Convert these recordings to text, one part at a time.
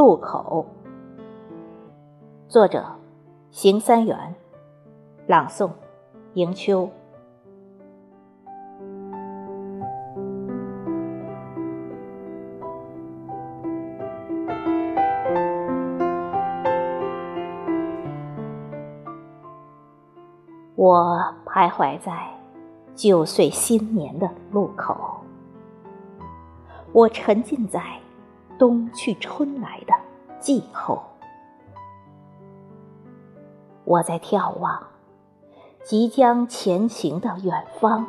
路口。作者：邢三元，朗诵：迎秋。我徘徊在旧岁新年的路口，我沉浸在冬去春来的季候。我在眺望即将前行的远方，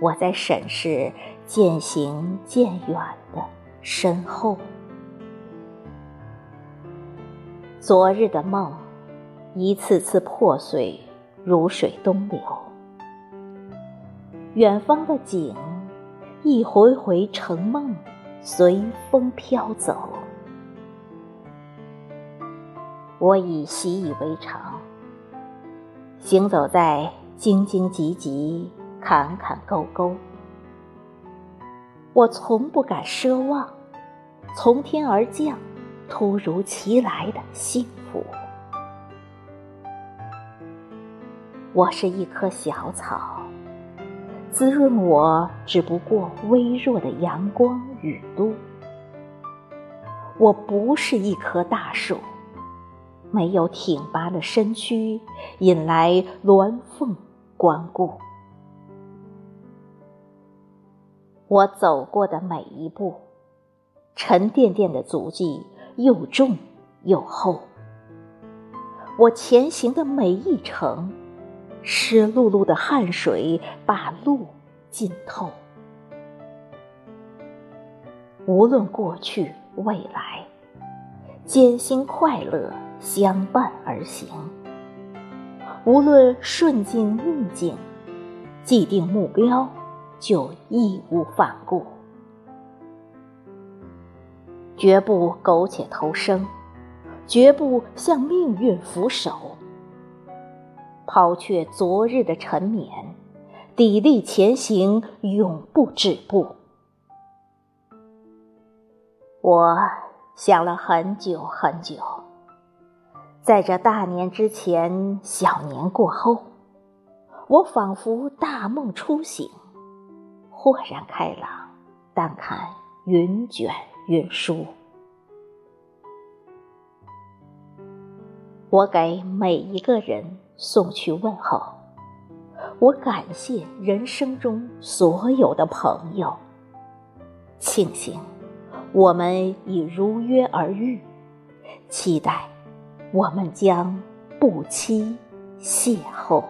我在审视渐行渐远的身后。昨日的梦，一次次破碎，如水东流；远方的景，一回回成梦，随风飘走。我已习以为常，行走在荆荆棘棘、坎坎沟沟。我从不敢奢望从天而降、突如其来的幸福。我是一棵小草，滋润我只不过微弱的阳光雨露。我不是一棵大树。没有挺拔的身躯，引来鸾凤光顾。我走过的每一步，沉甸甸的足迹又重又厚。我前行的每一程，湿漉漉的汗水把路浸透。无论过去未来，艰辛快乐。相伴而行，无论顺境逆境，既定目标就义无反顾，绝不苟且偷生，绝不向命运俯首，抛却昨日的沉湎，砥砺前行，永不止步。我想了很久很久。在这大年之前，小年过后，我仿佛大梦初醒，豁然开朗，但看云卷云舒。我给每一个人送去问候，我感谢人生中所有的朋友，庆幸我们已如约而遇，期待。我们将不期邂逅。